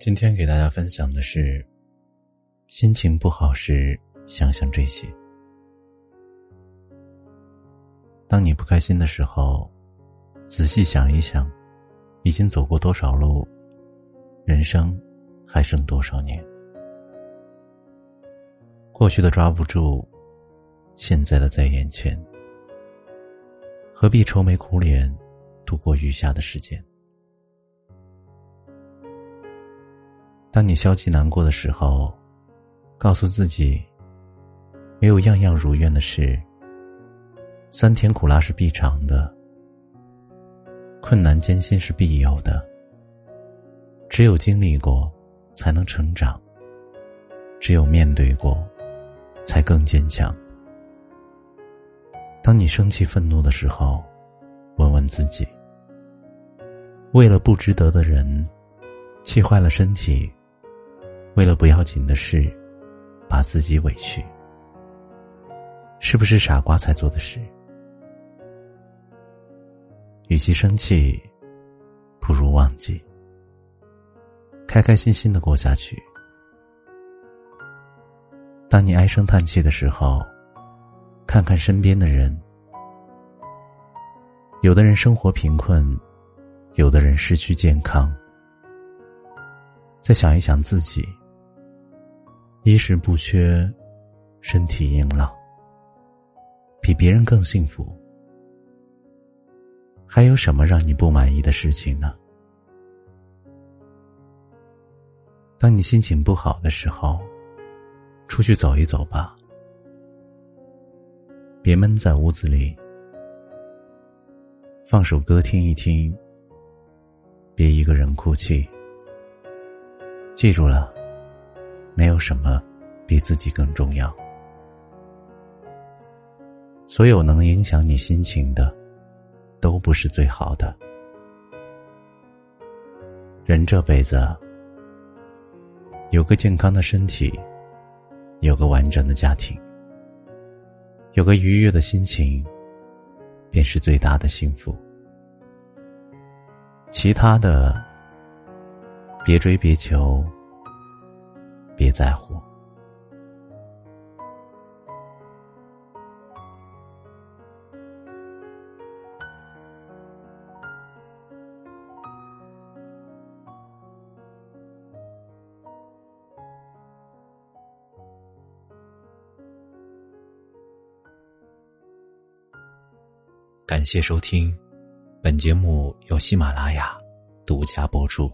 今天给大家分享的是：心情不好时，想想这些。当你不开心的时候，仔细想一想，已经走过多少路，人生还剩多少年？过去的抓不住，现在的在眼前，何必愁眉苦脸，度过余下的时间？当你消极难过的时候，告诉自己，没有样样如愿的事，酸甜苦辣是必尝的，困难艰辛是必有的。只有经历过，才能成长；只有面对过，才更坚强。当你生气愤怒的时候，问问自己：为了不值得的人，气坏了身体。为了不要紧的事，把自己委屈，是不是傻瓜才做的事？与其生气，不如忘记，开开心心的过下去。当你唉声叹气的时候，看看身边的人，有的人生活贫困，有的人失去健康，再想一想自己。衣食不缺，身体硬朗，比别人更幸福。还有什么让你不满意的事情呢？当你心情不好的时候，出去走一走吧，别闷在屋子里，放首歌听一听，别一个人哭泣。记住了。没有什么比自己更重要。所有能影响你心情的，都不是最好的。人这辈子，有个健康的身体，有个完整的家庭，有个愉悦的心情，便是最大的幸福。其他的，别追别求。别在乎。感谢收听，本节目由喜马拉雅独家播出。